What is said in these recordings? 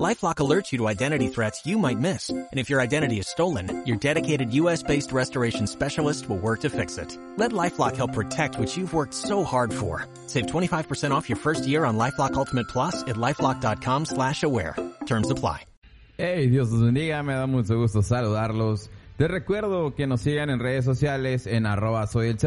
LifeLock alerts you to identity threats you might miss. And if your identity is stolen, your dedicated US-based restoration specialist will work to fix it. Let LifeLock help protect what you've worked so hard for. Save 25% off your first year on LifeLock Ultimate Plus at LifeLock.com slash aware. Terms apply. Hey, Dios los bendiga, me da mucho gusto saludarlos. Te recuerdo que nos sigan en redes sociales en arroba soy el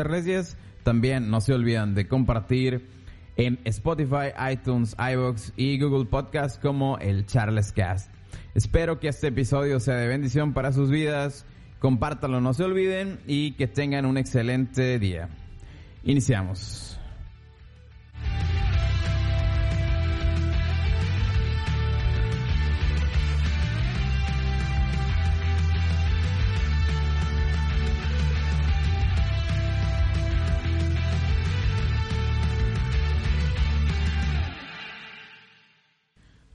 También no se olvidan de compartir en Spotify, iTunes, iVoox y Google Podcast como el Charles Cast. Espero que este episodio sea de bendición para sus vidas. Compártalo, no se olviden y que tengan un excelente día. Iniciamos.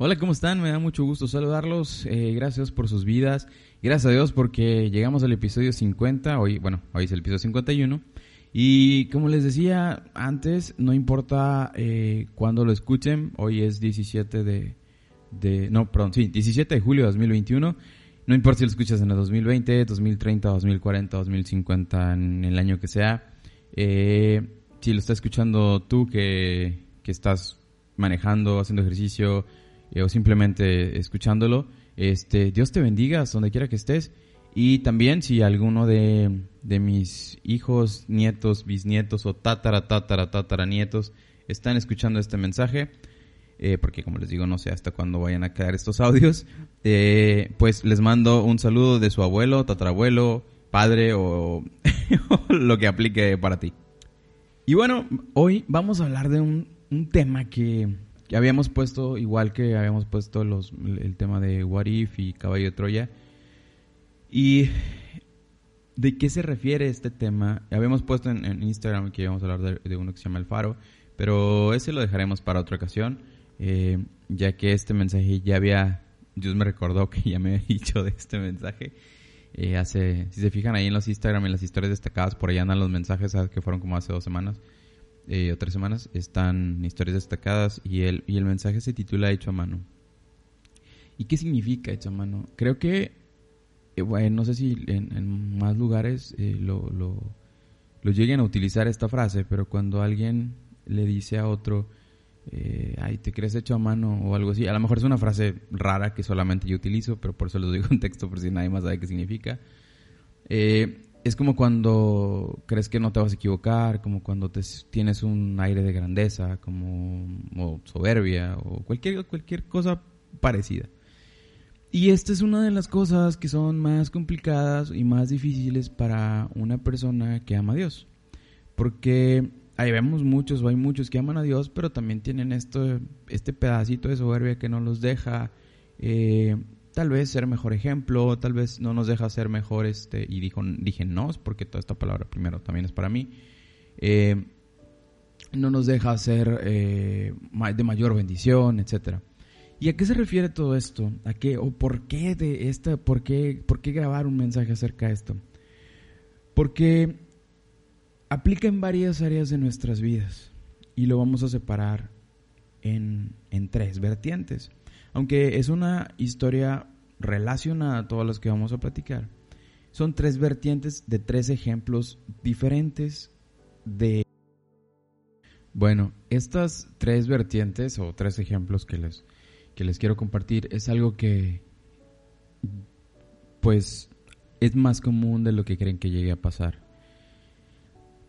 Hola, ¿cómo están? Me da mucho gusto saludarlos. Eh, gracias por sus vidas. Gracias a Dios porque llegamos al episodio 50. Hoy, bueno, hoy es el episodio 51. Y como les decía antes, no importa eh, cuándo lo escuchen. Hoy es 17 de, de... No, perdón, sí, 17 de julio de 2021. No importa si lo escuchas en el 2020, 2030, 2040, 2050, en el año que sea. Eh, si lo estás escuchando tú que, que estás manejando, haciendo ejercicio, o simplemente escuchándolo. Este, Dios te bendiga donde quiera que estés. Y también si alguno de, de mis hijos, nietos, bisnietos o tatara, tatara, están escuchando este mensaje, eh, porque como les digo, no sé hasta cuándo vayan a quedar estos audios, eh, pues les mando un saludo de su abuelo, tatarabuelo, padre o, lo que aplique para ti. Y bueno, hoy vamos a hablar de un, un tema que habíamos puesto, igual que habíamos puesto los, el tema de What If y Caballo de Troya. ¿Y de qué se refiere este tema? Habíamos puesto en, Instagram que íbamos a hablar de, uno que se llama El Faro, pero ese lo dejaremos para otra ocasión, eh, ya que este mensaje ya había, Dios me recordó que ya me había dicho de este mensaje. Eh, hace, si se fijan ahí en los Instagram, en las historias destacadas, por ahí andan los mensajes, que fueron como hace dos semanas eh, o tres semanas, están historias destacadas y el, y el mensaje se titula Hecho a mano. ¿Y qué significa hecho a mano? Creo que, eh, bueno, no sé si en, más lugares eh, lo, lo, lo, lleguen a utilizar esta frase, pero cuando alguien le dice a otro, eh, ay, te crees hecho a mano o algo así, a lo mejor es una frase rara que solamente yo utilizo, pero por eso lo digo en texto por si nadie más sabe qué significa. Eh, es como cuando crees que no te vas a equivocar, como cuando te, tienes un aire de grandeza, como soberbia o cualquier, cualquier cosa parecida. Y esta es una de las cosas que son más complicadas y más difíciles para una persona que ama a Dios. Porque ahí vemos muchos, o hay muchos que aman a Dios, pero también tienen esto, este pedacito de soberbia que no los deja eh, tal vez ser mejor ejemplo, tal vez no nos deja ser mejor, este, y dijo, dije nos, porque toda esta palabra primero también es para mí, eh, no nos deja ser eh, de mayor bendición, etcétera. ¿Y a qué se refiere todo esto? ¿A qué o por qué de esta, por qué, por qué grabar un mensaje acerca de esto? Porque aplica en varias áreas de nuestras vidas y lo vamos a separar en, en tres vertientes. Aunque es una historia relacionada a todas las que vamos a platicar, son tres vertientes de tres ejemplos diferentes de... Bueno, estas tres vertientes o tres ejemplos que les, que les quiero compartir es algo que pues es más común de lo que creen que llegue a pasar.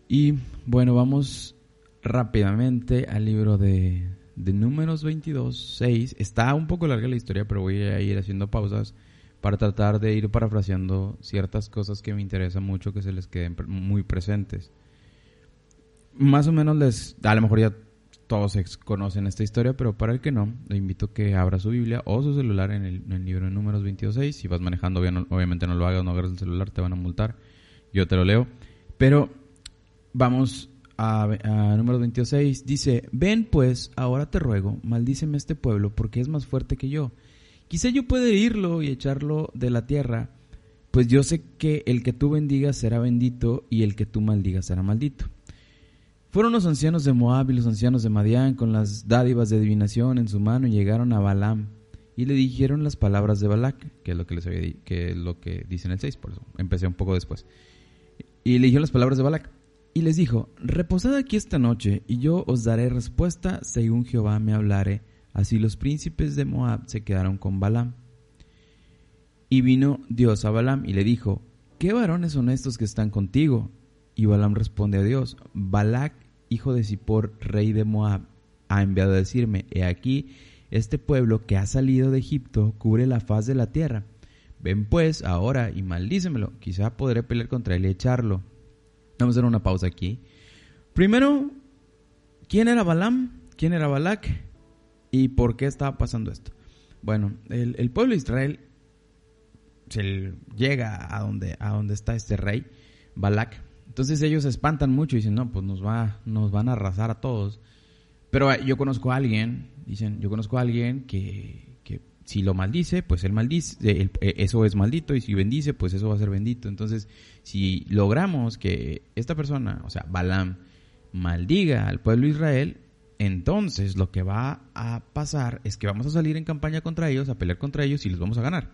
Y bueno, vamos rápidamente al libro de, de números 22, 6. Está un poco larga la historia, pero voy a ir haciendo pausas para tratar de ir parafraseando ciertas cosas que me interesan mucho que se les queden muy presentes. Más o menos les, a lo mejor ya todos conocen esta historia, pero para el que no, le invito a que abra su Biblia o su celular en el, libro de números 22, 6. Si vas manejando, obviamente no lo hagas, no agarres el celular, te van a multar. Yo te lo leo. Pero vamos a, número 26, dice, ven pues, ahora te ruego, maldíceme este pueblo, porque es más fuerte que yo. quizá yo pueda irlo y echarlo de la tierra, pues yo sé que el que tú bendigas será bendito y el que tú maldigas será maldito. Fueron los ancianos de Moab y los ancianos de Madián con las dádivas de adivinación en su mano y llegaron a Balaam y le dijeron las palabras de Balac, que es lo que les había que es lo que dice en el 6, por eso empecé un poco después. Y le dijeron las palabras de Balac y les dijo, reposad aquí esta noche y yo os daré respuesta según Jehová me hablare. Así los príncipes de Moab se quedaron con Balaam. Y vino Dios a Balaam y le dijo, ¿qué varones son estos que están contigo? Y Balaam responde a Dios, Balac, hijo de Zippor, rey de Moab, ha enviado a decirme, he aquí, este pueblo que ha salido de Egipto cubre la faz de la tierra. Ven pues ahora y maldícemelo, quizá podré pelear contra él y echarlo. Vamos a hacer una pausa aquí. Primero, ¿quién era Balaam? ¿Quién era Balac? ¿Y por qué estaba pasando esto? Bueno, el, pueblo de Israel se llega a donde, a donde está este rey, Balac. Entonces ellos se espantan mucho y dicen, no, pues nos, va, nos van a arrasar a todos. Pero eh, yo conozco a alguien, dicen, yo conozco a alguien que si lo maldice, pues él maldice, eh, eso es maldito, y si bendice, pues eso va a ser bendito. Entonces, si logramos que esta persona, o sea, Balaam, maldiga al pueblo de Israel, entonces lo que va a pasar es que vamos a salir en campaña contra ellos, a pelear contra ellos y les vamos a ganar.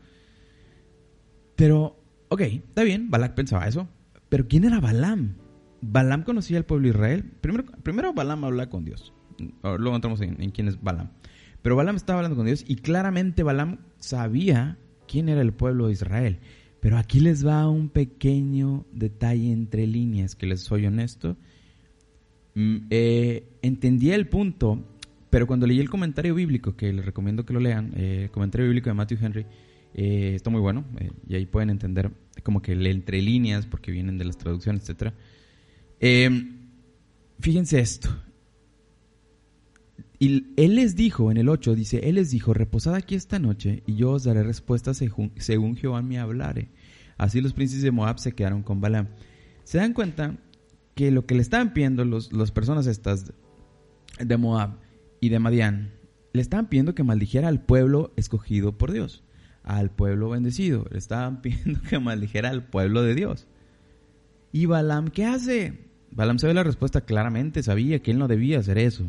Pero, ok, está bien, Balak pensaba eso. Pero ¿quién era Balaam? Balaam conocía al pueblo de Israel. Primero, primero Balaam hablaba con Dios. Luego entramos en, en quién es Balaam. Pero Balaam estaba hablando con Dios y claramente Balaam sabía quién era el pueblo de Israel. Pero aquí les va un pequeño detalle entre líneas que les soy honesto. Mm, eh, entendí el punto, pero cuando leí el comentario bíblico, que les recomiendo que lo lean, eh, el comentario bíblico de Matthew Henry, eh, está muy bueno y ahí pueden entender como que le entre líneas porque vienen de las traducciones, etc. fíjense esto. Y él les dijo, en el 8, dice, él les dijo, reposad aquí esta noche y yo os daré respuesta según, Jehová me hablare. Así los príncipes de Moab se quedaron con Balaam. Se dan cuenta que lo que le estaban pidiendo los, las personas estas de Moab y de Madián, le estaban pidiendo que maldijera al pueblo escogido por Dios, al pueblo bendecido. Le estaban pidiendo que maldijera al pueblo de Dios. ¿Y Balaam qué hace? Balaam sabe la respuesta claramente, sabía que él no debía hacer eso.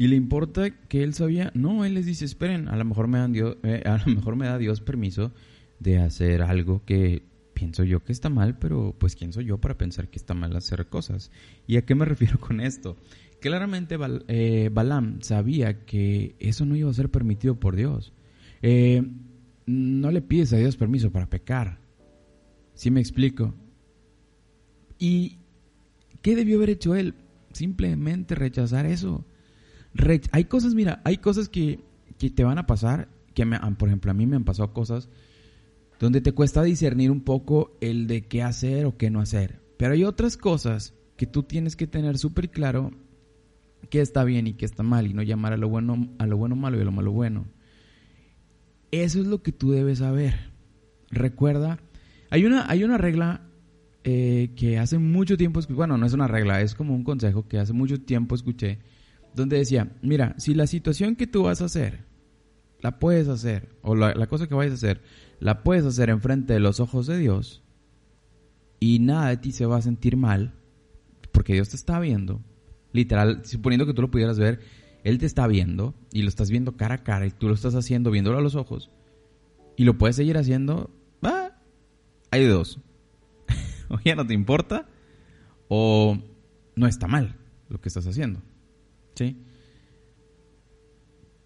Y le importa que él sabía, no, él les dice, esperen, a lo mejor me, Dios, eh, a lo mejor me da Dios permiso de hacer algo que pienso yo que está mal, pero pues quién soy yo para pensar que está mal hacer cosas. ¿Y a qué me refiero con esto? Claramente eh, Balaam sabía que eso no iba a ser permitido por Dios. Eh, no le pides a Dios permiso para pecar. ¿Sí me explico? ¿Y qué debió haber hecho él? Simplemente rechazar eso hay cosas, mira, hay cosas que, te van a pasar, que me, por ejemplo a mí me han pasado cosas donde te cuesta discernir un poco el de qué hacer o qué no hacer. Pero hay otras cosas que tú tienes que tener súper claro qué está bien y qué está mal y no llamar a lo bueno a lo bueno malo y a lo malo bueno. Eso es lo que tú debes saber. Recuerda, hay una, hay una regla eh, que hace mucho tiempo, bueno, no es una regla, es como un consejo que hace mucho tiempo escuché donde decía, mira, si la situación que tú vas a hacer, la puedes hacer, o la, cosa que vayas a hacer, la puedes hacer enfrente de los ojos de Dios, y nada de ti se va a sentir mal, porque Dios te está viendo, literal, suponiendo que tú lo pudieras ver, Él te está viendo, y lo estás viendo cara a cara, y tú lo estás haciendo viéndolo a los ojos, y lo puedes seguir haciendo, ah, hay dos. o ya no te importa, o no está mal lo que estás haciendo. ¿Sí?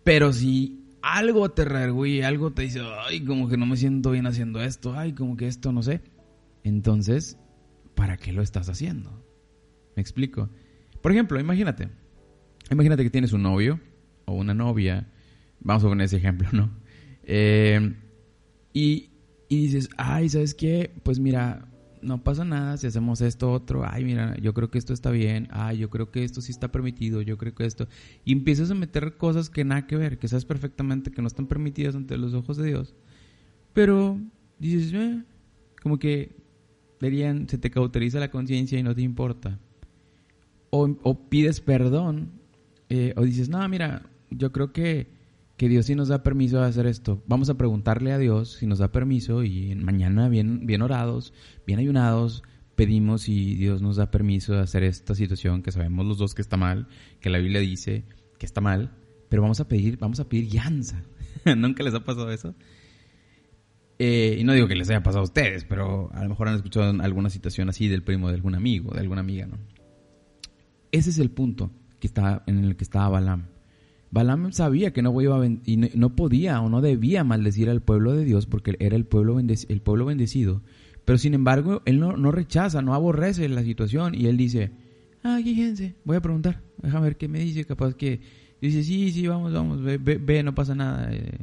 Pero si algo te reargüe, algo te dice, ay, como que no me siento bien haciendo esto, ay, como que esto no sé, entonces, ¿para qué lo estás haciendo? ¿Me explico? Por ejemplo, imagínate, imagínate que tienes un novio o una novia, vamos a poner ese ejemplo, ¿no? Eh, y, y dices, ay, ¿sabes qué? Pues mira, no pasa nada si hacemos esto otro, ay, mira, yo creo que esto está bien, ay, yo creo que esto sí está permitido, yo creo que esto, y empiezas a meter cosas que nada que ver, que sabes perfectamente que no están permitidas ante los ojos de Dios, pero dices, eh, como que dirían, se te cauteriza la conciencia y no te importa, o, pides perdón, eh, o dices, no, mira, yo creo que que Dios sí nos da permiso de hacer esto. Vamos a preguntarle a Dios si nos da permiso y mañana bien, bien orados, bien ayunados, pedimos si Dios nos da permiso de hacer esta situación que sabemos los dos que está mal, que la Biblia dice que está mal, pero vamos a pedir, vamos a pedir llanza. ¿Nunca les ha pasado eso? Eh, y no digo que les haya pasado a ustedes, pero a lo mejor han escuchado alguna situación así del primo de algún amigo, de alguna amiga, ¿no? Ese es el punto que está, en el que estaba Balaam. Balaam sabía que no, iba y no, podía o no debía maldecir al pueblo de Dios porque era el pueblo, bendecido. Pero sin embargo, él no, rechaza, no aborrece la situación y él dice, ah, fíjense, voy a preguntar, déjame ver qué me dice, capaz que dice, sí, sí, vamos, vamos, ve, ve, no pasa nada, eh,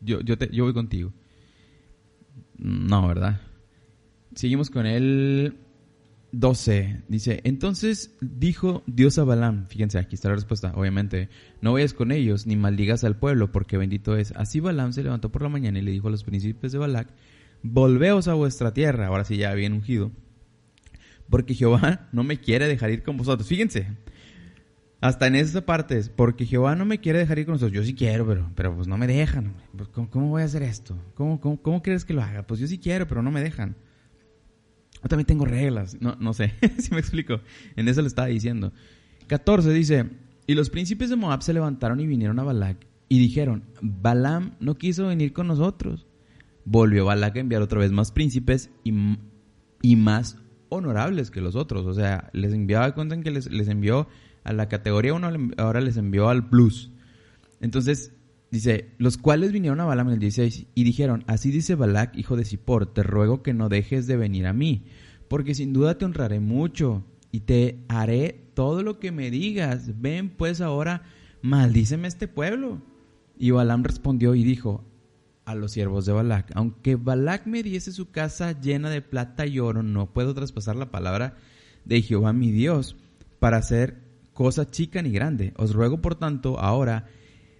yo, yo, te, yo voy contigo. No, ¿verdad? Seguimos con el 12. Dice, entonces dijo Dios a Balaam, fíjense, aquí está la respuesta, obviamente, no vayas con ellos ni maldigas al pueblo, porque bendito es. Así Balaam se levantó por la mañana y le dijo a los príncipes de Balac, volveos a vuestra tierra, ahora sí ya bien ungido, porque Jehová no me quiere dejar ir con vosotros. Fíjense, hasta en esas partes, porque Jehová no me quiere dejar ir con nosotros. Yo sí quiero, pero, pero pues no me dejan. Pues, ¿cómo, voy a hacer esto? ¿Cómo, cómo, cómo crees que lo haga? Pues yo sí quiero, pero no me dejan. Yo también tengo reglas. No, no sé si me explico. En eso le estaba diciendo. 14 dice, y los príncipes de Moab se levantaron y vinieron a Balac y dijeron, Balaam no quiso venir con nosotros. Volvió Balac a enviar otra vez más príncipes y, y más honorables que los otros. O sea, les enviaba, cuentan que les, les envió a la categoría 1, ahora les envió al plus. Entonces, Dice, los cuales vinieron a Balaam en el 16 y dijeron, así dice Balac, hijo de Zippor, te ruego que no dejes de venir a mí, porque sin duda te honraré mucho y te haré todo lo que me digas. Ven pues ahora, maldíceme este pueblo. Y Balaam respondió y dijo a los siervos de Balac, aunque Balac me diese su casa llena de plata y oro, no puedo traspasar la palabra de Jehová mi Dios para hacer cosa chica ni grande. Os ruego por tanto ahora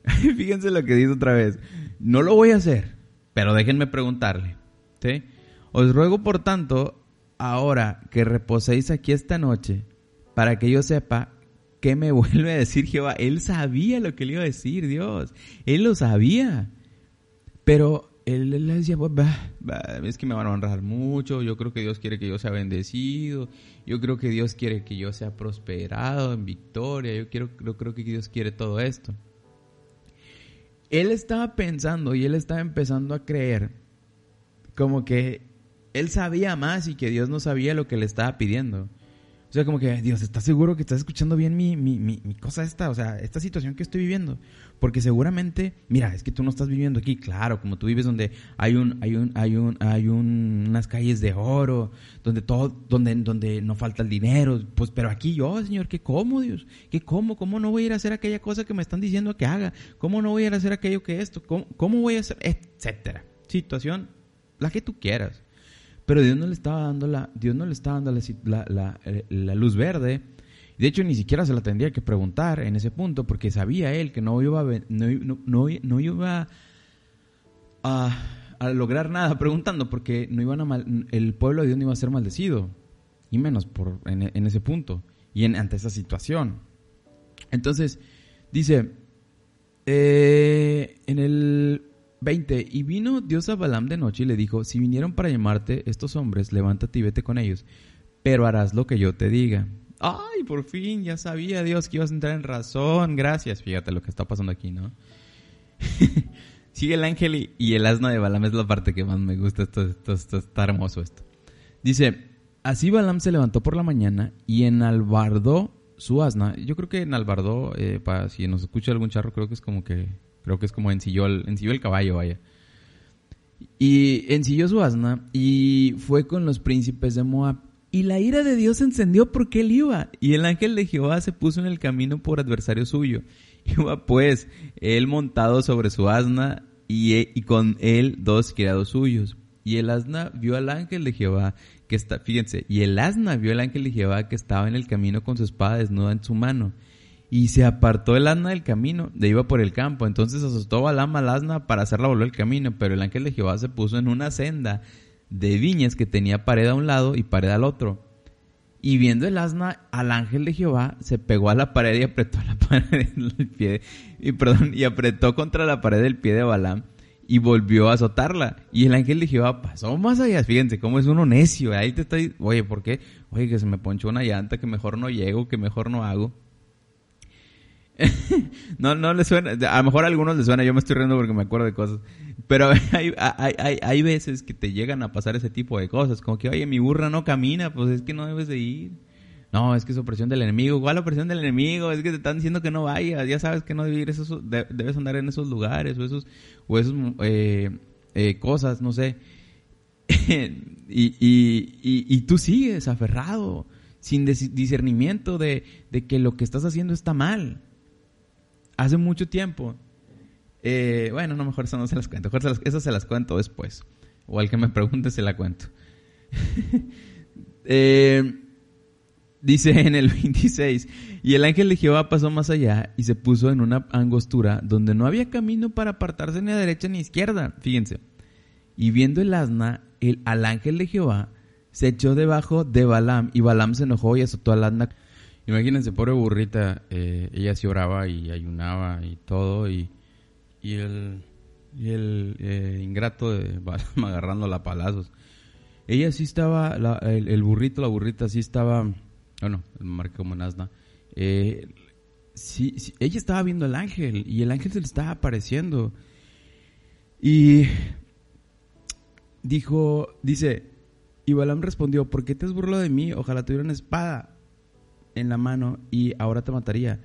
Fíjense lo que dice otra vez. No lo voy a hacer, pero déjenme preguntarle. ¿sí? Os ruego, por tanto, ahora que reposéis aquí esta noche, para que yo sepa qué me vuelve a decir Jehová. Él sabía lo que le iba a decir Dios. Él lo sabía. Pero él, le decía, es que me van a honrar mucho, yo creo que Dios quiere que yo sea bendecido, yo creo que Dios quiere que yo sea prosperado en victoria, yo, quiero, yo creo que Dios quiere todo esto él estaba pensando y él estaba empezando a creer como que él sabía más y que Dios no sabía lo que le estaba pidiendo. O sea, como que, Dios, ¿estás seguro que estás escuchando bien mi, mi, mi, cosa esta? O sea, esta situación que estoy viviendo. Porque seguramente, mira, es que tú no estás viviendo aquí, claro, como tú vives donde hay un, hay un, hay un, hay unas calles de oro, donde todo, donde, donde no falta el dinero, pues, pero aquí yo, Señor, ¿qué cómo, Dios? ¿Qué cómo? ¿Cómo no voy a ir a hacer aquella cosa que me están diciendo que haga? ¿Cómo no voy a ir a hacer aquello que esto? ¿Cómo, cómo voy a hacer? Etcétera. Situación, la que tú quieras. Pero Dios no le estaba dando la, Dios no le estaba dando la, eh, la, luz verde. De hecho, ni siquiera se la tendría que preguntar en ese punto, porque sabía él que no iba a, no, no, iba a, a, lograr nada preguntando, porque no iban a mal, el pueblo de Dios no iba a ser maldecido, y menos por, en, en ese punto, y en, ante esa situación. Entonces, dice, eh, en el 20. Y vino Dios a Balaam de noche y le dijo, si vinieron para llamarte estos hombres, levántate y vete con ellos, pero harás lo que yo te diga. Ay, por fin, ya sabía Dios que ibas a entrar en razón. Gracias. Fíjate lo que está pasando aquí, ¿no? Sigue el ángel y, el asno de Balaam es la parte que más me gusta. Esto, esto, está hermoso esto. Dice, así Balaam se levantó por la mañana y enalbardó su asna. Yo creo que enalbardó, eh, si nos escucha algún charro, creo que es como que Creo que es como ensilló el, el caballo, vaya. Y ensilló su asna y fue con los príncipes de Moab. Y la ira de Dios se encendió porque él iba. Y el ángel de Jehová se puso en el camino por adversario suyo. Iba pues él montado sobre su asna y, y con él dos criados suyos. Y el asna vio al ángel de Jehová que está, fíjense, y el asna vio al ángel de Jehová que estaba en el camino con su espada desnuda en su mano. Y se apartó el asna del camino, de iba por el campo. Entonces asustó Balaam al asna para hacerla volver el camino. Pero el ángel de Jehová se puso en una senda de viñas que tenía pared a un lado y pared al otro. Y viendo el asna al ángel de Jehová, se pegó a la pared y apretó la pared pie, y perdón, y apretó contra la pared del pie de Balaam y volvió a azotarla. Y el ángel de Jehová pasó más allá. Fíjense cómo es uno necio. Ahí te estoy, oye, ¿por qué? Oye, que se me ponchó una llanta, que mejor no llego, que mejor no hago. no, no le suena. A lo mejor a algunos les suena. Yo me estoy riendo porque me acuerdo de cosas. Pero hay, hay, hay, hay veces que te llegan a pasar ese tipo de cosas. Como que, oye, mi burra no camina, pues es que no debes de ir. No, es que es opresión del enemigo. ¿Cuál opresión del enemigo? Es que te están diciendo que no vayas. Ya sabes que no debes, ir esos, debes andar en esos lugares o esos, o esos eh, eh, cosas, no sé. y, y, y, tú sigues aferrado, sin discernimiento de, de que lo que estás haciendo está mal hace mucho tiempo. Eh, bueno, no, mejor eso no se las cuento. Mejor eso se las cuento después. O al que me pregunte se la cuento. eh, dice en el 26, y el ángel de Jehová pasó más allá y se puso en una angostura donde no había camino para apartarse ni a derecha ni a izquierda. Fíjense. Y viendo el asna, el, al ángel de Jehová se echó debajo de Balaam y Balaam se enojó y azotó al asna Imagínense, pobre burrita, eh, ella sí oraba y ayunaba y todo, y, y el, y el eh, ingrato de agarrando la palazos. Ella sí estaba, el, burrito, la burrita sí estaba, bueno, marqué como Nazna, eh, sí, ella estaba viendo al ángel y el ángel se le estaba apareciendo. Y dijo, dice, y Balaam respondió, ¿por qué te has burlado de mí? Ojalá tuviera una espada en la mano y ahora te mataría.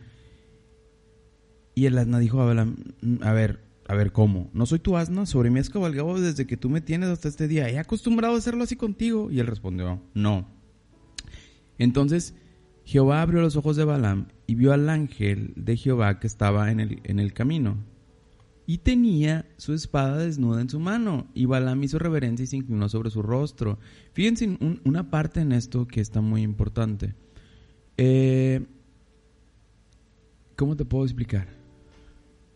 Y el asna dijo a mm, a ver, a ver, ¿cómo? ¿No soy tu asna? Sobre mí has cabalgado desde que tú me tienes hasta este día. He acostumbrado a hacerlo así contigo. Y él respondió, no. Entonces Jehová abrió los ojos de Balaam y vio al ángel de Jehová que estaba en el, en el camino. Y tenía su espada desnuda en su mano. Y Balaam hizo reverencia y se inclinó sobre su rostro. Fíjense una parte en esto que está muy importante. Eh, ¿Cómo te puedo explicar?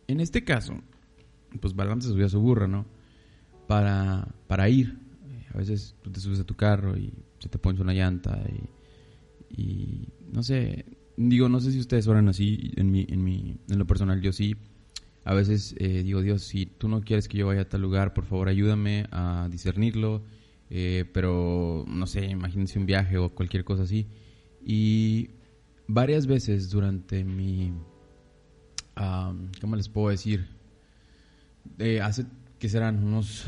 En este caso, pues Balaam se subió a su burra, ¿no? Para, para ir. A veces tú te subes a tu carro y se te pone una llanta y, no sé, digo, no sé si ustedes oran así, en, mi, en, mi, en lo personal yo sí. A veces eh, digo, Dios, si tú no quieres que yo vaya a tal lugar, por favor ayúdame a discernirlo. Eh, pero, no sé, imagínense un viaje o cualquier cosa así. Y varias veces durante mi, ¿cómo les puedo decir? hace que serán unos,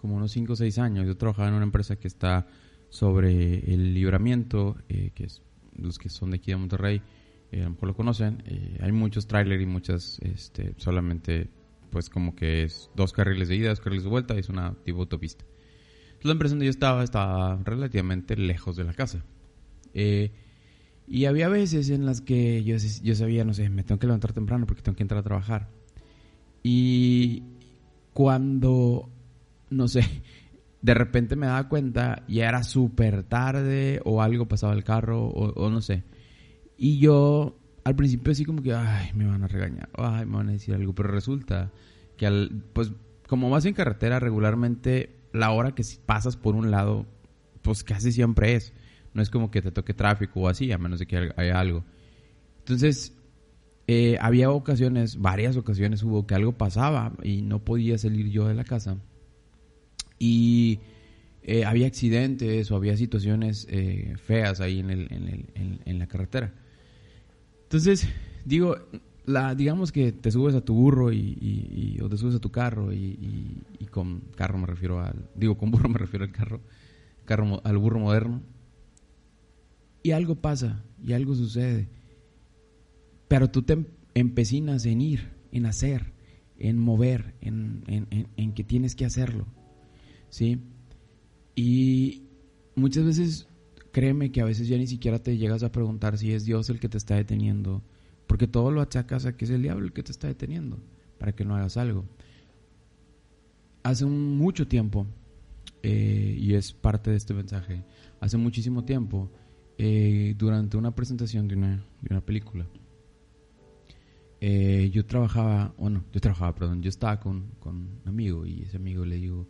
como unos 5 o 6 años, yo trabajaba en una empresa que está sobre el libramiento, eh, que es los que son de aquí de Monterrey, eh, a lo mejor lo conocen, eh, hay muchos trailers y muchas, este, solamente, pues como que es dos carriles de ida, dos carriles de vuelta, y es una tipo autopista. la empresa donde yo estaba estaba relativamente lejos de la casa. Eh, y había veces en las que yo, yo sabía, no sé, me tengo que levantar temprano porque tengo que entrar a trabajar. Y cuando, no sé, de repente me daba cuenta, ya era súper tarde o algo pasaba el carro o, no sé. Y yo al principio así como que, ay, me van a regañar, ay, me van a decir algo. Pero resulta que, al, pues, como vas en carretera regularmente, la hora que pasas por un lado, pues casi siempre es. No es como que te toque tráfico o así, a menos de que haya algo. Entonces, eh, había ocasiones, varias ocasiones hubo que algo pasaba y no podía salir yo de la casa. Y eh, había accidentes o había situaciones eh, feas ahí en, el, en, el, en, la carretera. Entonces, digo, la, digamos que te subes a tu burro y, o te subes a tu carro y, y, con carro me refiero al, digo, con burro me refiero al carro, carro al burro moderno y algo pasa y algo sucede. Pero tú te empecinas en ir, en hacer, en mover, en, en, que tienes que hacerlo. ¿Sí? Y muchas veces, créeme que a veces ya ni siquiera te llegas a preguntar si es Dios el que te está deteniendo, porque todo lo achacas a que es el diablo el que te está deteniendo, para que no hagas algo. Hace mucho tiempo, eh, y es parte de este mensaje, hace muchísimo tiempo, eh, durante una presentación de una, de una película. Eh, yo trabajaba, bueno, yo trabajaba, perdón, yo estaba con, con, un amigo y ese amigo le digo,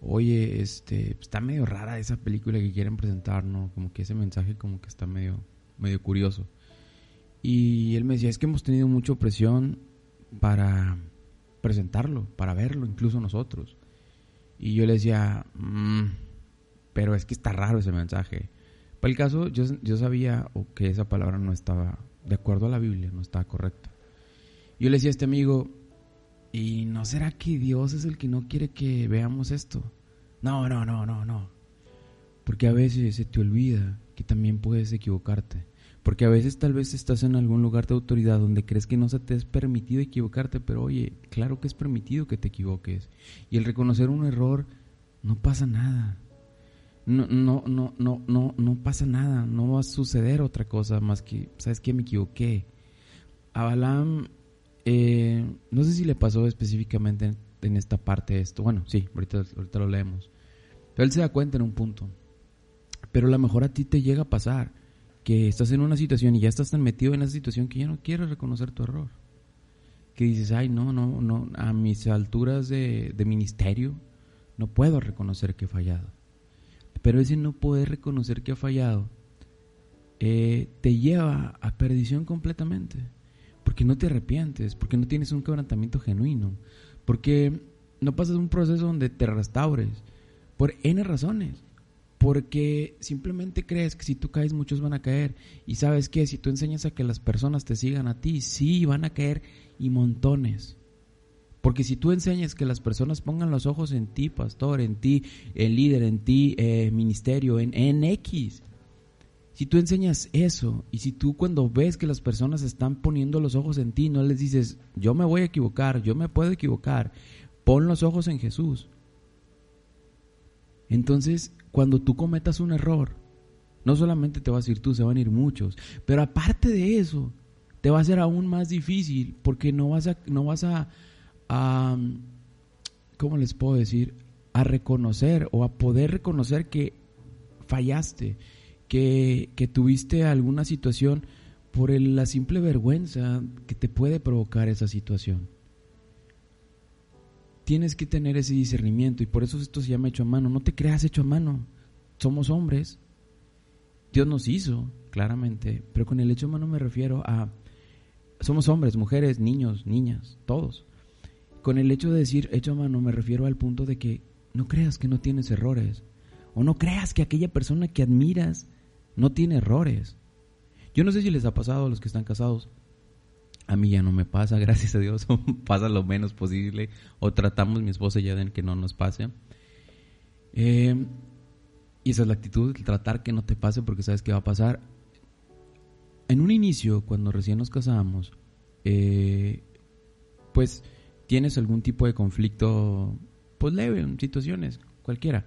oye, este, está medio rara esa película que quieren presentar, ¿no? Como que ese mensaje como que está medio, medio curioso. Y él me decía, es que hemos tenido mucha presión para presentarlo, para verlo, incluso nosotros. Y yo le decía, mm, pero es que está raro ese mensaje. Para el caso, yo, yo sabía que esa palabra no estaba de acuerdo a la Biblia, no estaba correcta. Yo le decía a este amigo, ¿y no será que Dios es el que no quiere que veamos esto? No, no, no, no, no. Porque a veces se te olvida que también puedes equivocarte. Porque a veces tal vez estás en algún lugar de autoridad donde crees que no se te es permitido equivocarte, pero oye, claro que es permitido que te equivoques. Y el reconocer un error, no pasa nada. No, no, no, no, no, no pasa nada. No va a suceder otra cosa más que, ¿sabes qué? Me equivoqué. A Balaam, eh, no sé si le pasó específicamente en, esta parte esto. Bueno, sí, ahorita, ahorita lo leemos. Pero él se da cuenta en un punto. Pero a lo mejor a ti te llega a pasar que estás en una situación y ya estás tan metido en esa situación que ya no quieres reconocer tu error. Que dices, ay, no, no, no, a mis alturas de, ministerio no puedo reconocer que he fallado. Pero ese no poder reconocer que he fallado eh, te lleva a perdición completamente. Porque no te arrepientes, porque no tienes un quebrantamiento genuino, porque no pasas un proceso donde te restaures, por N razones. Porque simplemente crees que si tú caes, muchos van a caer. Y sabes que si tú enseñas a que las personas te sigan a ti, sí, van a caer y montones. Porque si tú enseñas que las personas pongan los ojos en ti, pastor, en ti, el líder, en ti, eh, ministerio, en, en X. Si tú enseñas eso y si tú cuando ves que las personas están poniendo los ojos en ti, no les dices, yo me voy a equivocar, yo me puedo equivocar, pon los ojos en Jesús. Entonces cuando tú cometas un error, no solamente te vas a ir tú, se van a ir muchos, pero aparte de eso, te va a ser aún más difícil porque no vas a, no vas a, a ¿cómo les puedo decir? A reconocer o a poder reconocer que fallaste, que, que tuviste alguna situación por la simple vergüenza que te puede provocar esa situación tienes que tener ese discernimiento y por eso esto se llama hecho a mano. No te creas hecho a mano. Somos hombres. Dios nos hizo, claramente, pero con el hecho a mano me refiero a somos hombres, mujeres, niños, niñas, todos. Con el hecho de decir hecho a mano me refiero al punto de que no creas que no tienes errores o no creas que aquella persona que admiras no tiene errores. Yo no sé si les ha pasado a los que están casados, a mí ya no me pasa, gracias a Dios, pasa lo menos posible, o tratamos mi esposa ya de que no nos pase. Eh, y esa es la actitud, tratar que no te pase porque sabes que va a pasar. En un inicio, cuando recién nos casamos, eh, pues tienes algún tipo de conflicto, pues leve, en situaciones, cualquiera.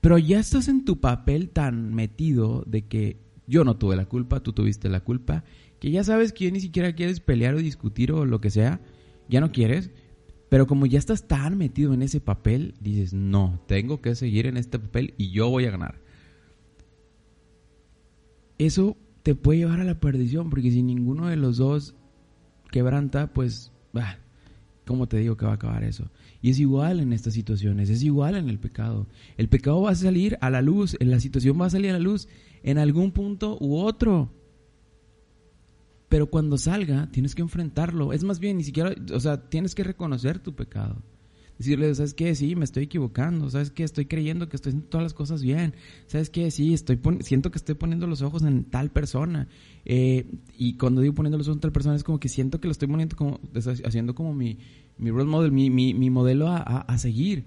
Pero ya estás en tu papel tan metido de que yo no tuve la culpa, tú tuviste la culpa que ya sabes que ni siquiera quieres pelear o discutir o lo que sea, ya no quieres, pero como ya estás tan metido en ese papel, dices, no, tengo que seguir en este papel y yo voy a ganar. Eso te puede llevar a la perdición, porque si ninguno de los dos quebranta, pues, bah, ¿cómo te digo que va a acabar eso? Y es igual en estas situaciones, es igual en el pecado. El pecado va a salir a la luz, la situación va a salir a la luz en algún punto u otro. Pero cuando salga, tienes que enfrentarlo. Es más bien, ni siquiera, o sea, tienes que reconocer tu pecado. Decirle, ¿sabes qué? Sí, me estoy equivocando. ¿Sabes qué? Estoy creyendo que estoy haciendo todas las cosas bien. ¿Sabes qué? Sí, estoy siento que estoy poniendo los ojos en tal persona. Eh, y cuando digo poniendo los ojos en tal persona, es como que siento que lo estoy poniendo como, haciendo como mi, mi role model, mi, mi, modelo a, a, seguir.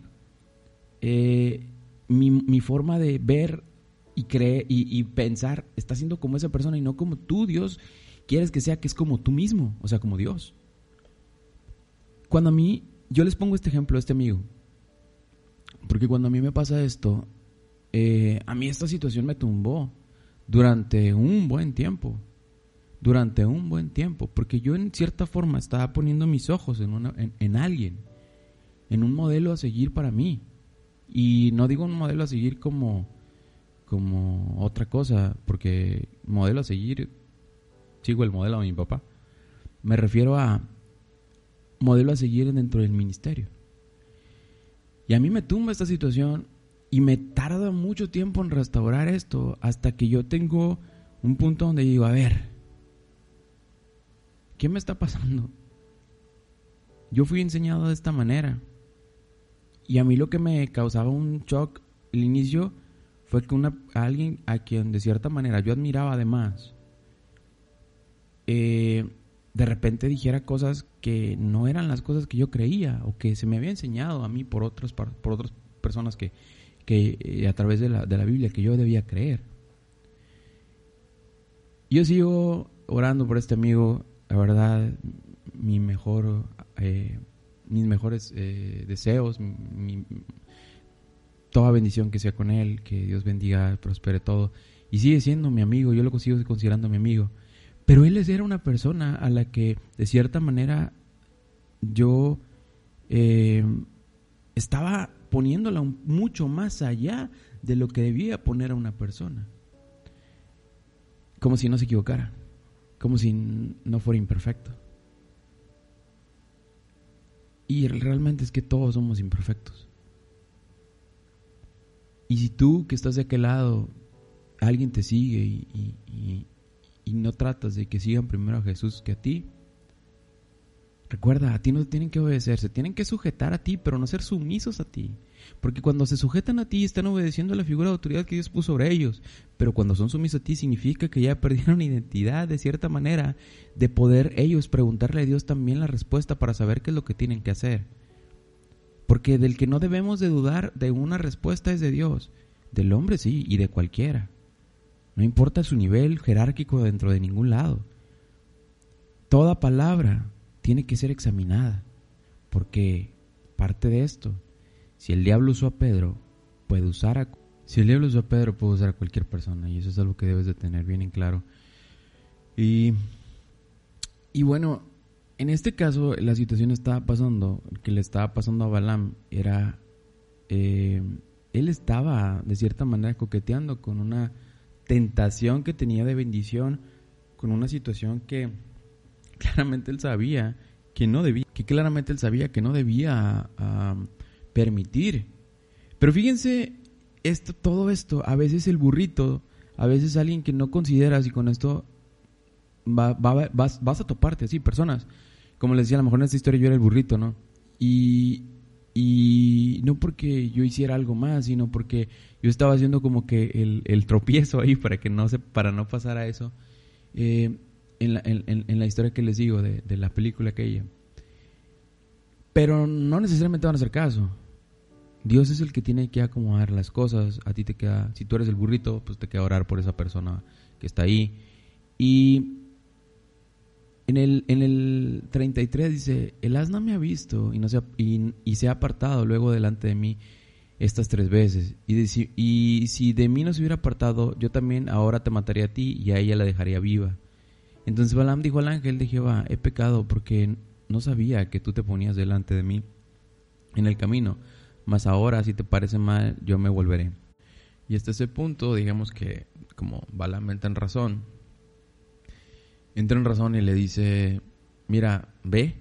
Eh, mi, mi, forma de ver y creer y, y pensar está siendo como esa persona y no como tú, Dios quieres que sea que es como tú mismo, o sea, como Dios. Cuando a mí, yo les pongo este ejemplo a este amigo, porque cuando a mí me pasa esto, eh, a mí esta situación me tumbó durante un buen tiempo, durante un buen tiempo, porque yo en cierta forma estaba poniendo mis ojos en, una, en alguien, en un modelo a seguir para mí. Y no digo un modelo a seguir como, como otra cosa, porque modelo a seguir sigo el modelo de mi papá. Me refiero a modelo a seguir dentro del ministerio. Y a mí me tumba esta situación y me tarda mucho tiempo en restaurar esto hasta que yo tengo un punto donde digo, a ver, ¿qué me está pasando? Yo fui enseñado de esta manera. Y a mí lo que me causaba un shock al inicio fue que una, alguien a quien de cierta manera yo admiraba además, eh, de repente dijera cosas que no eran las cosas que yo creía o que se me había enseñado a mí por, otros, por otras personas que, que eh, a través de la, de la Biblia que yo debía creer. Yo sigo orando por este amigo, la verdad, mi mejor, eh, mis mejores eh, deseos, toda bendición que sea con él, que Dios bendiga, prospere todo. Y sigue siendo mi amigo, yo lo sigo considerando mi amigo. Pero él era una persona a la que, de cierta manera, yo estaba poniéndola mucho más allá de lo que debía poner a una persona. Como si no se equivocara, como si no fuera imperfecto. Y realmente es que todos somos imperfectos. Y si tú que estás de aquel lado, alguien te sigue y, y no tratas de que sigan primero a Jesús que a ti, Recuerda, a ti no tienen que obedecer, se tienen que sujetar a ti, pero no ser sumisos a ti. Porque cuando se sujetan a ti están obedeciendo a la figura de autoridad que Dios puso sobre ellos. Pero cuando son sumisos a ti significa que ya perdieron identidad de cierta manera de poder ellos preguntarle a Dios también la respuesta para saber qué es lo que tienen que hacer. Porque del que no debemos de dudar de una respuesta es de Dios. Del hombre sí, y de cualquiera. No importa su nivel jerárquico dentro de ningún lado. Toda palabra tiene que ser examinada, porque parte de esto, si el diablo usó a Pedro, puede usar a... Si el diablo usó a Pedro, puede usar a cualquier persona, y eso es algo que debes de tener bien en claro. Y, y bueno, en este caso, la situación estaba pasando, que le estaba pasando a Balaam, era... Eh, él estaba, de cierta manera, coqueteando con una tentación que tenía de bendición, con una situación que claramente él sabía que no debía, que claramente él sabía que no debía permitir. Pero fíjense, esto, todo esto, a veces el burrito, a veces alguien que no consideras y con esto vas, vas, a toparte así, personas. Como les decía, a lo mejor en esta historia yo era el burrito, ¿no? Y, y no porque yo hiciera algo más, sino porque yo estaba haciendo como que el, el tropiezo ahí para que no se, para no pasar a eso. Eh, en la, en, la historia que les digo de, de, la película aquella. Pero no necesariamente van a hacer caso. Dios es el que tiene que acomodar las cosas. A ti te queda, si tú eres el burrito, pues te queda orar por esa persona que está ahí. Y en el, en el 33 dice, el asna me ha visto y, no se ha, y, y, se ha apartado luego delante de mí estas tres veces. Y, y si de mí no se hubiera apartado, yo también ahora te mataría a ti y a ella la dejaría viva. Entonces Balaam dijo al ángel de Jehová, he pecado porque no sabía que tú te ponías delante de mí en el camino, mas ahora si te parece mal, yo me volveré. Y hasta ese punto, digamos que como Balaam entra en razón, entra en razón y le dice, mira, ve,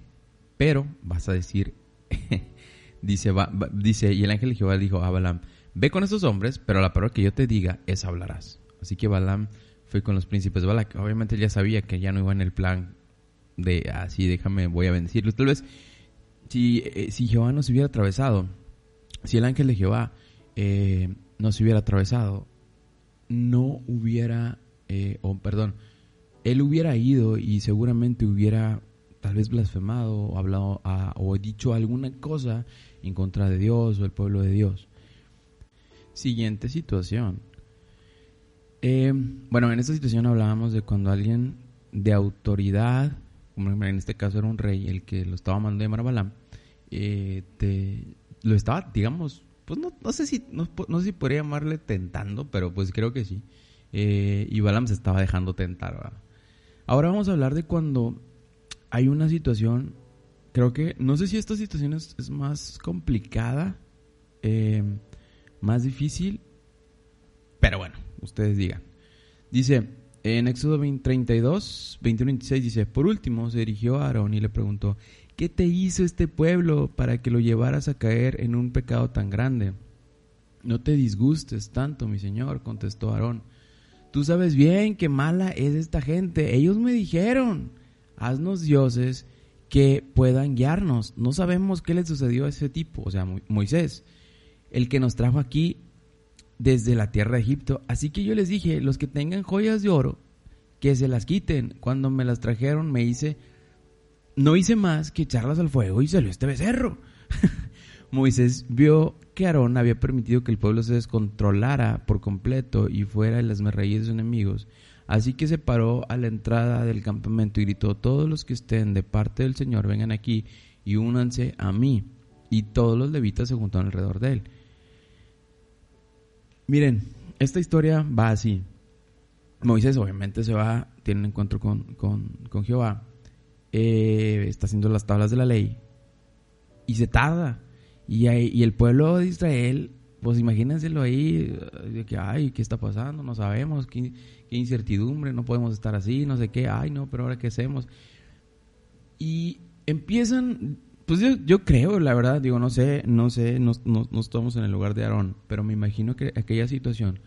pero vas a decir, dice, dice, y el ángel de Jehová dijo a Balaam, ve con estos hombres, pero la palabra que yo te diga, es hablarás. Así que Balaam fue con los príncipes de Balak. Obviamente él ya sabía que ya no iba en el plan de así, ah, déjame, voy a bendecirlos. Tal vez si, eh, si Jehová no se hubiera atravesado, si el ángel de Jehová eh, no se hubiera atravesado, no hubiera, eh, perdón, él hubiera ido y seguramente hubiera tal vez blasfemado o hablado o dicho alguna cosa en contra de Dios o el pueblo de Dios. Siguiente situación. Eh, bueno, en esta situación hablábamos de cuando alguien de autoridad, como en este caso era un rey, el que lo estaba mandando llamar a Balaam, eh, te, lo estaba, digamos, pues no, no sé si no, sé si podría llamarle tentando, pero pues creo que sí. Eh, y Balaam se estaba dejando tentar. Ahora vamos a hablar de cuando hay una situación, creo que, no sé si esta situación es, más complicada, más difícil, pero bueno, ustedes digan. Dice, En Éxodo 32, 21 26 dice, por último se dirigió a Aarón y le preguntó, ¿qué te hizo este pueblo para que lo llevaras a caer en un pecado tan grande? No te disgustes tanto, mi señor, contestó Aarón. Tú sabes bien que mala es esta gente. Ellos me dijeron, haznos dioses que puedan guiarnos. No sabemos qué le sucedió a ese tipo, o sea, Moisés, el que nos trajo aquí desde la tierra de Egipto. Así que yo les dije, los que tengan joyas de oro, que se las quiten. Cuando me las trajeron me hice, no hice más que echarlas al fuego y salió este becerro. Moisés vio que Aarón había permitido que el pueblo se descontrolara por completo y fuera de las merreíes de sus enemigos. Así que se paró a la entrada del campamento y gritó, todos los que estén de parte del Señor vengan aquí y únanse a mí. Y todos los levitas se juntaron alrededor de él. Miren, esta historia va así. Moisés obviamente se va, tiene un encuentro con, con, Jehová, eh, está haciendo las tablas de la ley y se tarda. Y, y el pueblo de Israel, pues imagínenselo ahí, de que, ay, ¿qué está pasando? No sabemos, qué, incertidumbre, no podemos estar así, no sé qué, ay, no, pero ahora qué hacemos. Y empiezan pues yo, yo creo, la verdad, digo, no sé, no sé, no, no, estamos en el lugar de Aarón, pero me imagino que aquella situación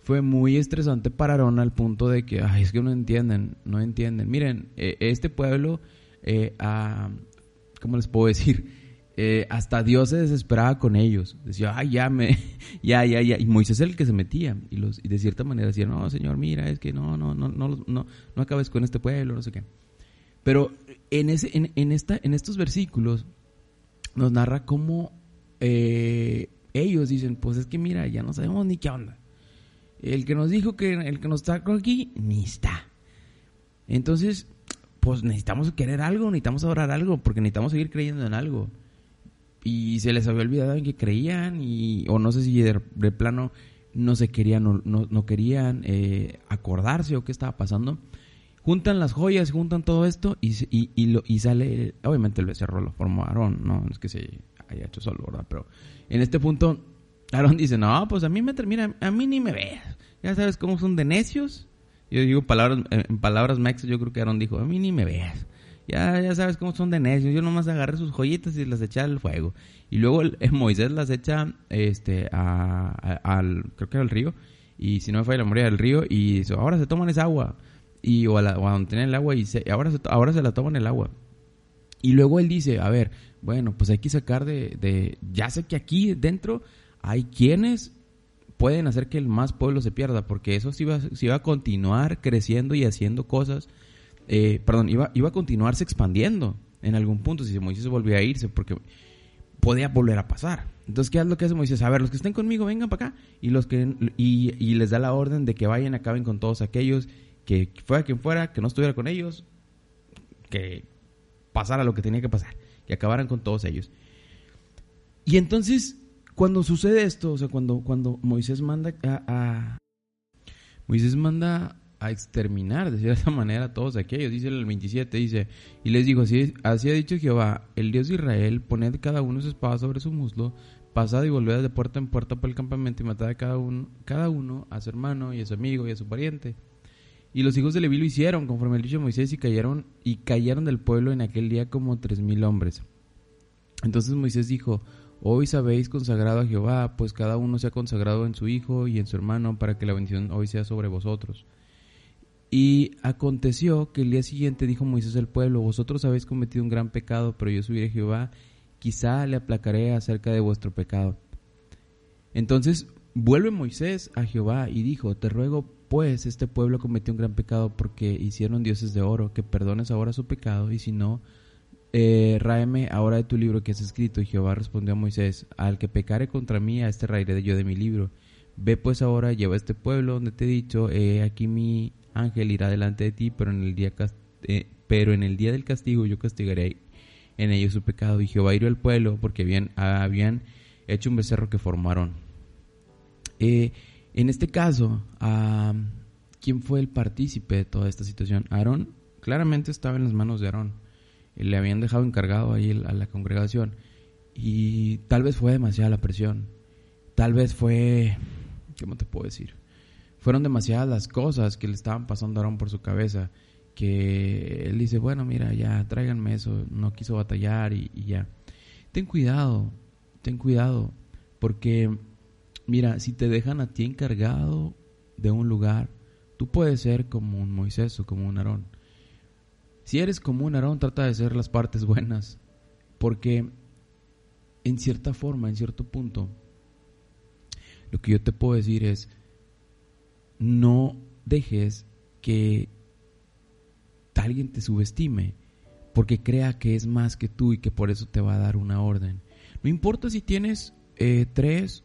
fue muy estresante para Aarón al punto de que, ay, es que no entienden, no entienden. Miren, eh, este pueblo, eh, a, ¿cómo les puedo decir? Eh, hasta Dios se desesperaba con ellos. Decía, ay, ya me, ya, ya, ya. Y Moisés era el que se metía. Y, los, y de cierta manera decía, no, Señor, mira, es que no, no, no, no, no, no acabes con este pueblo, no sé qué. Pero en, ese, en, esta, en estos versículos nos narra cómo eh, ellos dicen, pues es que mira, ya no sabemos ni qué onda. El que nos dijo que el que nos sacó aquí, ni está. Entonces, pues necesitamos querer algo, necesitamos adorar algo, porque necesitamos seguir creyendo en algo. Y se les había olvidado en que creían, y, o no sé si de, plano no se querían, no, no, querían eh, acordarse o qué estaba pasando juntan las joyas, juntan todo esto y, y, y, lo, y sale, obviamente el becerro lo formó Aarón, no es que se haya hecho solo, ¿verdad? Pero en este punto, Aarón dice, no, pues a mí me termina, a mí ni me veas, ya sabes cómo son de necios. Yo digo palabras, en palabras Max, yo creo que Aarón dijo, a mí ni me veas. Ya, ya sabes cómo son de necios. Yo nomás agarré sus joyitas y las eché al fuego. Y luego el, Moisés las echa este, a, al, creo que el río. Y si no me falla la memoria del río. Y dice, ahora se toman esa agua y o a, donde tienen el agua y ahora, se, ahora se la toman el agua. Y luego él dice, a ver, bueno, pues hay que sacar de, de, ya sé que aquí dentro hay quienes pueden hacer que el más pueblo se pierda, porque eso sí va, sí va a continuar creciendo y haciendo cosas, eh, perdón, iba, iba a continuarse expandiendo en algún punto si Moisés volvía a irse, porque podía volver a pasar. Entonces, ¿qué es lo que hace Moisés? A ver, los que estén conmigo, vengan para acá. Y, los que, y, les da la orden de que vayan, acaben con todos aquellos que fuera quien fuera, que no estuviera con ellos, que pasara lo que tenía que pasar, que acabaran con todos ellos. Y entonces, cuando sucede esto, o sea, cuando, cuando Moisés manda a, Moisés manda a exterminar de cierta manera a todos aquellos, dice el 27, dice, y les dijo, así, así ha dicho Jehová, el Dios de Israel, poned cada uno su espada sobre su muslo, pasad y volved de puerta en puerta por el campamento y matad a cada uno, cada uno a su hermano y a su amigo y a su pariente y los hijos de Leví lo hicieron conforme el dicho de Moisés y cayeron, y cayeron del pueblo en aquel día como tres mil hombres. Entonces Moisés dijo, Hoy sabéis consagrado a Jehová, pues cada uno se ha consagrado en su hijo y en su hermano para que la bendición hoy sea sobre vosotros. Y aconteció que el día siguiente dijo Moisés al pueblo, vosotros habéis cometido un gran pecado, pero yo subiré a Jehová, quizá le aplacaré acerca de vuestro pecado. Entonces vuelve Moisés a Jehová y dijo, te ruego pues este pueblo cometió un gran pecado porque hicieron dioses de oro, que perdones ahora su pecado, y si no, eh, ahora de tu libro que has escrito. Y Jehová respondió a Moisés, al que pecare contra mí, a este raeré yo de mi libro. Ve pues ahora, lleva a este pueblo donde te he dicho, eh, aquí mi ángel irá delante de ti, pero en el día eh, pero en el día del castigo yo castigaré en ellos su pecado. Y Jehová hirió al pueblo porque habían, habían hecho un becerro que formaron. Eh, en este caso, ¿quién fue el partícipe de toda esta situación? Aarón claramente estaba en las manos de Aarón. Le habían dejado encargado ahí a la congregación. Y tal vez fue demasiada la presión. Tal vez fue, ¿cómo te puedo decir? Fueron demasiadas las cosas que le estaban pasando a Aarón por su cabeza, que él dice, bueno, mira, ya tráiganme eso, no quiso batallar y, ya. Ten cuidado, ten cuidado, porque mira, si te dejan a ti encargado de un lugar, tú puedes ser como un Moisés o como un Aarón. Si eres como un Aarón, trata de ser las partes buenas, porque en cierta forma, en cierto punto, lo que yo te puedo decir es, no dejes que alguien te subestime porque crea que es más que tú y que por eso te va a dar una orden. No importa si tienes eh, tres,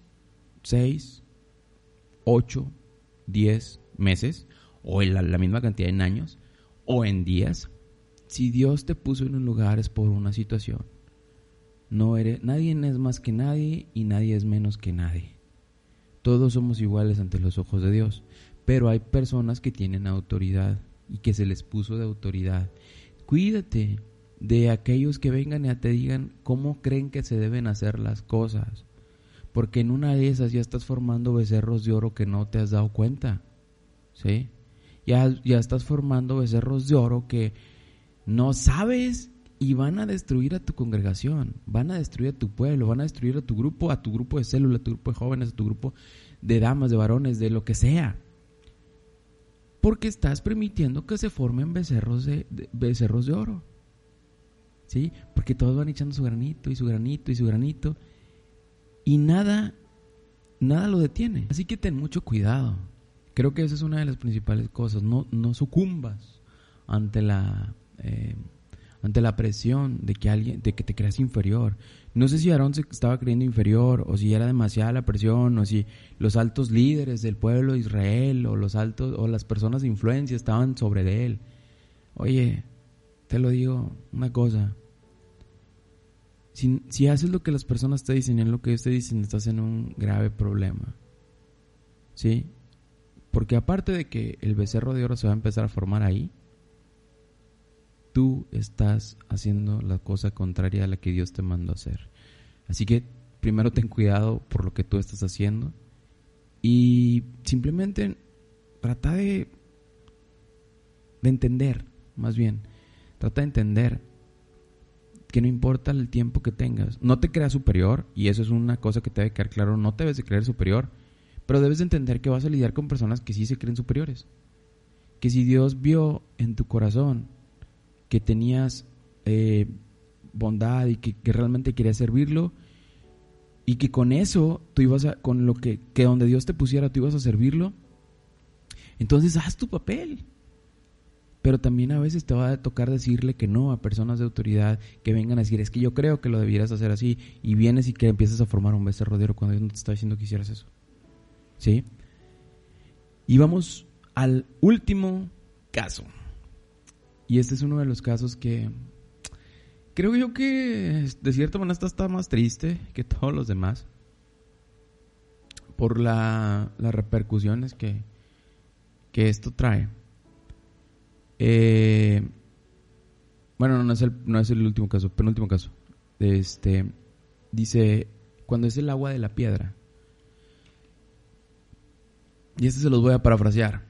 seis, ocho, diez meses o en la, misma cantidad en años o en días. Si Dios te puso en un lugar es por una situación. No eres, nadie es más que nadie y nadie es menos que nadie. Todos somos iguales ante los ojos de Dios, pero hay personas que tienen autoridad y que se les puso de autoridad. Cuídate de aquellos que vengan y te digan cómo creen que se deben hacer las cosas, porque en una de esas ya estás formando becerros de oro que no te has dado cuenta. ¿Sí? Ya, ya estás formando becerros de oro que no sabes y van a destruir a tu congregación, van a destruir a tu pueblo, van a destruir a tu grupo, a tu grupo de células, a tu grupo de jóvenes, a tu grupo de damas, de varones, de lo que sea. Porque estás permitiendo que se formen becerros de, becerros de oro. ¿Sí? Porque todos van echando su granito y su granito y su granito y nada nada lo detiene. Así que ten mucho cuidado. Creo que esa es una de las principales cosas. No, no sucumbas ante la eh, ante la presión de que alguien, de que te creas inferior. No sé si Aarón se estaba creyendo inferior, o si era demasiada la presión, o si los altos líderes del pueblo de Israel, o los altos, o las personas de influencia estaban sobre de él. Oye, te lo digo, una cosa. Si, si haces lo que las personas te dicen y lo que ellos te dicen, estás en un grave problema. ¿Sí? Porque aparte de que el becerro de oro se va a empezar a formar ahí, tú estás haciendo la cosa contraria a la que Dios te mandó hacer. Así que primero ten cuidado por lo que tú estás haciendo y simplemente trata de, de entender, más bien, trata de entender que no importa el tiempo que tengas, no te creas superior, y eso es una cosa que te debe quedar claro, no te debes de creer superior, pero debes de entender que vas a lidiar con personas que sí se creen superiores. Que si Dios vio en tu corazón que tenías eh, bondad y que, realmente querías servirlo y que con eso tú ibas a, con lo que, que donde Dios te pusiera tú ibas a servirlo, entonces haz tu papel. Pero también a veces te va a tocar decirle que no a personas de autoridad que vengan a decir, es que yo creo que lo debieras hacer así, y vienes y que empiezas a formar un becerro de cuando Dios no te está diciendo que hicieras eso. ¿Sí? Y vamos al último caso. Y este es uno de los casos que creo yo que de cierta manera está, más triste que todos los demás por la, las repercusiones que, que esto trae. Eh, bueno, no es, el, no es el último caso, penúltimo caso. Este, dice, cuando es el agua de la piedra. Y este se los voy a parafrasear.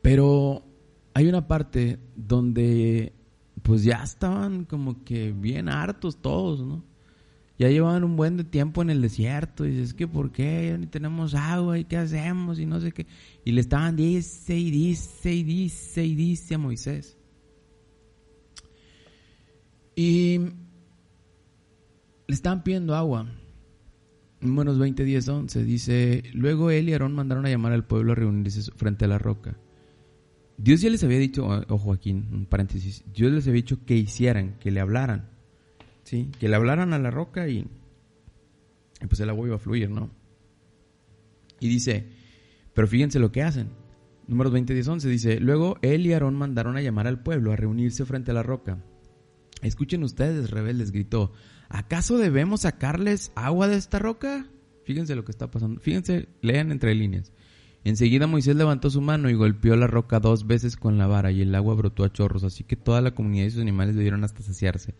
Pero hay una parte donde pues ya estaban como que bien hartos todos, ¿no? Ya llevaban un buen de tiempo en el desierto y dices, que por qué? Ya ni tenemos agua y qué hacemos y no sé qué. Y le estaban dice y dice y dice y dice a Moisés. Y le estaban pidiendo agua. Números 20, 10, 11 dice, luego él y Aarón mandaron a llamar al pueblo a reunirse frente a la roca. Dios ya les había dicho, ojo aquí, un paréntesis, Dios les había dicho que hicieran, que le hablaran, ¿sí? Que le hablaran a la roca y, pues el agua iba a fluir, ¿no? Y dice, pero fíjense lo que hacen. Números 20, 10, 11 dice, luego él y Aarón mandaron a llamar al pueblo a reunirse frente a la roca. Escuchen ustedes, rebeldes, gritó, ¿acaso debemos sacarles agua de esta roca? Fíjense lo que está pasando. Fíjense, lean entre líneas. Enseguida Moisés levantó su mano y golpeó la roca dos veces con la vara y el agua brotó a chorros, así que toda la comunidad y sus animales debieron hasta saciarse.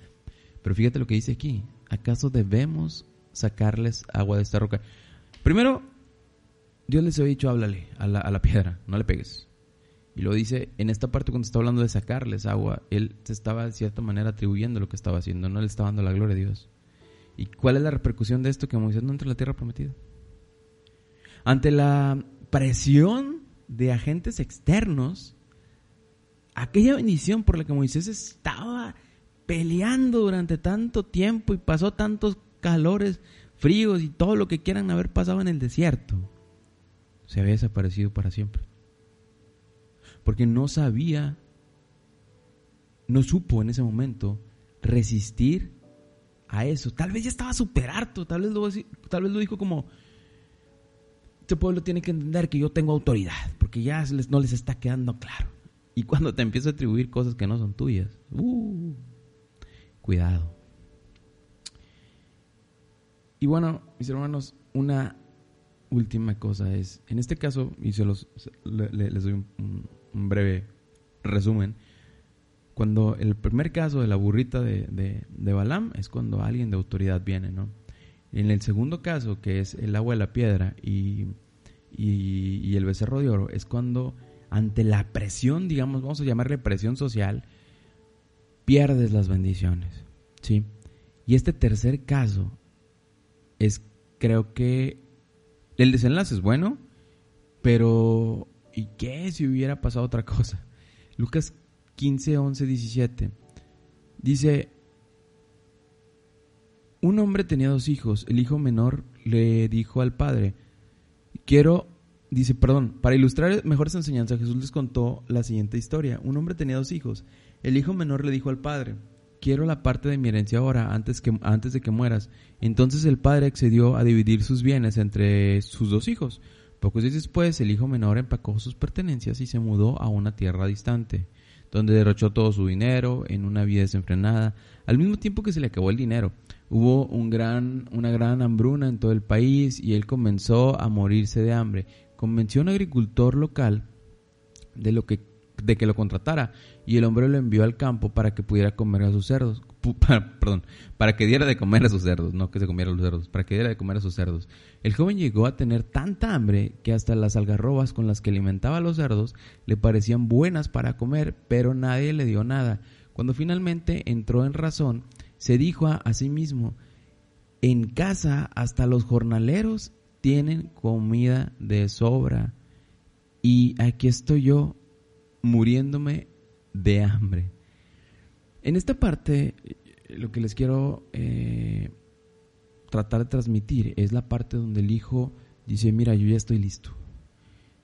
Pero fíjate lo que dice aquí. ¿Acaso debemos sacarles agua de esta roca? Primero, Dios les había dicho, háblale a la, a la piedra, no le pegues. Y lo dice en esta parte cuando está hablando de sacarles agua, él se estaba de cierta manera atribuyendo lo que estaba haciendo, no le estaba dando la gloria a Dios. ¿Y cuál es la repercusión de esto? Que Moisés no entra en la tierra prometida. Ante la presión de agentes externos, aquella bendición por la que Moisés estaba peleando durante tanto tiempo y pasó tantos calores, fríos y todo lo que quieran haber pasado en el desierto, se había desaparecido para siempre. Porque no sabía, no supo en ese momento resistir a eso. Tal vez ya estaba súper harto, tal vez, lo, tal vez lo dijo como, este pueblo tiene que entender que yo tengo autoridad, porque ya no les está quedando claro. Y cuando te empiezo a atribuir cosas que no son tuyas, uh, cuidado. Y bueno, mis hermanos, una última cosa es, en este caso, y se los les doy un, breve resumen, cuando el primer caso de la burrita de, de, de, Balaam es cuando alguien de autoridad viene, ¿no? En el segundo caso, que es el agua de la piedra y, y, el becerro de oro, es cuando ante la presión, digamos, vamos a llamarle presión social, pierdes las bendiciones, ¿sí? Y este tercer caso es, creo que, el desenlace es bueno, pero ¿y qué si hubiera pasado otra cosa? Lucas 15, 11, 17 dice, un hombre tenía dos hijos. El hijo menor le dijo al padre, quiero, dice, perdón, para ilustrar mejor esa enseñanza, Jesús les contó la siguiente historia. Un hombre tenía dos hijos. El hijo menor le dijo al padre, quiero la parte de mi herencia ahora, antes, que, antes de que mueras. Entonces el padre accedió a dividir sus bienes entre sus dos hijos. Pocos días después, el hijo menor empacó sus pertenencias y se mudó a una tierra distante, donde derrochó todo su dinero en una vida desenfrenada, al mismo tiempo que se le acabó el dinero. Hubo un gran, una gran hambruna en todo el país y él comenzó a morirse de hambre. Convenció a un agricultor local de, lo que, de que lo contratara y el hombre lo envió al campo para que pudiera comer a sus cerdos. perdón, para que diera de comer a sus cerdos, no que se comiera los cerdos, para que diera de comer a sus cerdos. El joven llegó a tener tanta hambre que hasta las algarrobas con las que alimentaba a los cerdos le parecían buenas para comer, pero nadie le dio nada. Cuando finalmente entró en razón, se dijo a, sí mismo, en casa hasta los jornaleros tienen comida de sobra y aquí estoy yo muriéndome de hambre. En esta parte, lo que les quiero eh, tratar de transmitir es la parte donde el hijo dice, mira, yo ya estoy listo.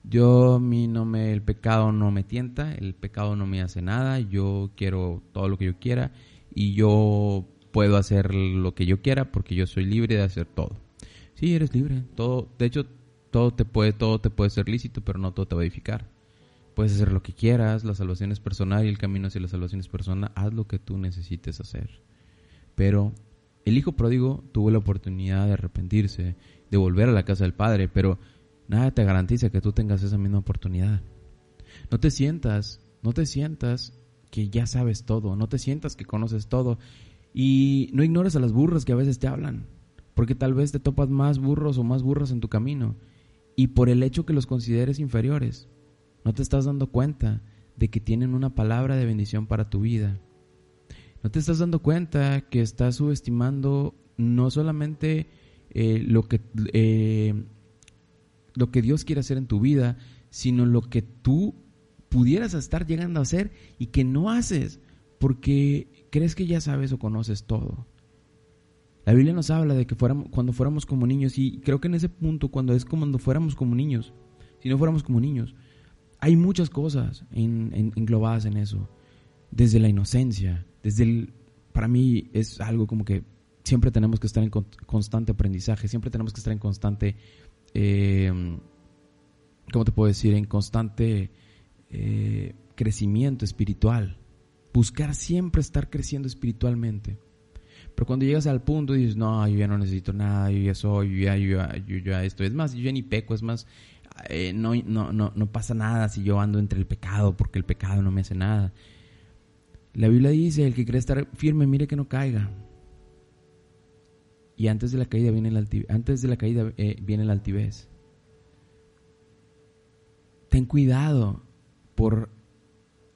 Yo mí no me, el pecado no me tienta, el pecado no me hace nada, yo quiero todo lo que yo quiera y yo puedo hacer lo que yo quiera porque yo soy libre de hacer todo. Sí, eres libre. Todo, de hecho, todo te puede, todo te puede ser lícito, pero no todo te va a edificar. Puedes hacer lo que quieras, la salvación es personal y el camino hacia la salvación es personal. Haz lo que tú necesites hacer. Pero el hijo pródigo tuvo la oportunidad de arrepentirse, de volver a la casa del padre, pero nada te garantiza que tú tengas esa misma oportunidad. No te sientas, no te sientas que ya sabes todo, no te sientas que conoces todo y no ignores a las burras que a veces te hablan, porque tal vez te topas más burros o más burras en tu camino y por el hecho que los consideres inferiores, no te estás dando cuenta de que tienen una palabra de bendición para tu vida. No te estás dando cuenta que estás subestimando no solamente eh, lo que eh, lo que Dios quiere hacer en tu vida, sino lo que tú pudieras estar llegando a hacer y que no haces porque crees que ya sabes o conoces todo. La Biblia nos habla de que fuéramos, cuando fuéramos como niños y creo que en ese punto, cuando es como cuando fuéramos como niños, si no fuéramos como niños, hay muchas cosas englobadas en eso. Desde la inocencia, desde el... Para mí es algo como que siempre tenemos que estar en constante aprendizaje, siempre tenemos que estar en constante... Eh, ¿Cómo te puedo decir? En constante eh, crecimiento espiritual. Buscar siempre estar creciendo espiritualmente. Pero cuando llegas al punto dices, no, yo ya no necesito nada, yo ya soy, yo ya, yo ya, yo ya. Es más, yo ya ni peco, es más, eh, no, no, no, pasa nada si yo ando entre el pecado, porque el pecado no me hace nada. La Biblia dice, el que quiere estar firme, mire que no caiga. Y antes de la caída viene la altivez. Antes de la caída, eh, viene la altivez. ten cuidado por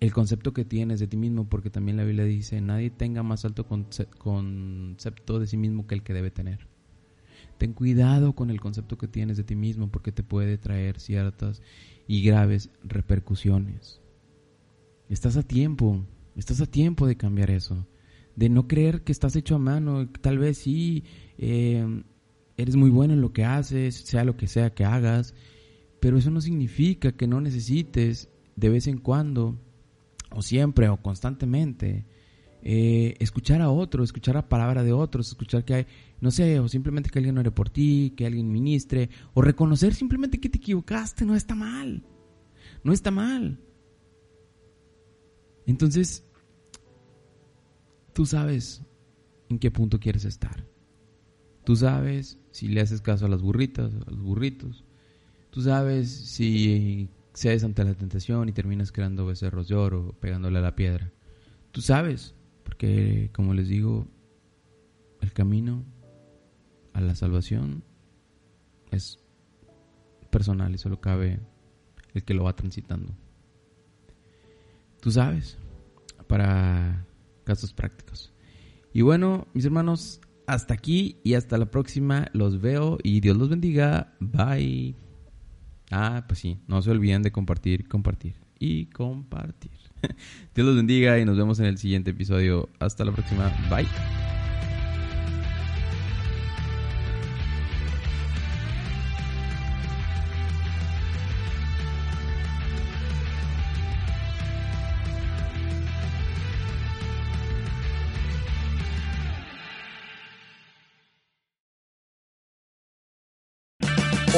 el concepto que tienes de ti mismo, porque también la Biblia dice, nadie tenga más alto concepto de sí mismo que el que debe tener. Ten cuidado con el concepto que tienes de ti mismo, porque te puede traer ciertas y graves repercusiones. Estás a tiempo, estás a tiempo de cambiar eso, de no creer que estás hecho a mano, tal vez sí, eh, eres muy bueno en lo que haces, sea lo que sea que hagas, pero eso no significa que no necesites de vez en cuando o siempre o constantemente, eh, escuchar a otros, escuchar la palabra de otros, escuchar que hay, no sé, o simplemente que alguien ore por ti, que alguien ministre, o reconocer simplemente que te equivocaste, no está mal, no está mal. Entonces, tú sabes en qué punto quieres estar. Tú sabes si le haces caso a las burritas, a los burritos. Tú sabes si cedes ante la tentación y terminas creando becerros de oro, pegándole a la piedra. Tú sabes, porque como les digo, el camino a la salvación es personal y solo cabe el que lo va transitando. Tú sabes, para casos prácticos. Y bueno, mis hermanos, hasta aquí y hasta la próxima. Los veo y Dios los bendiga. Bye. Ah, pues sí, no se olviden de compartir, compartir y compartir. Dios los bendiga y nos vemos en el siguiente episodio. Hasta la próxima. Bye.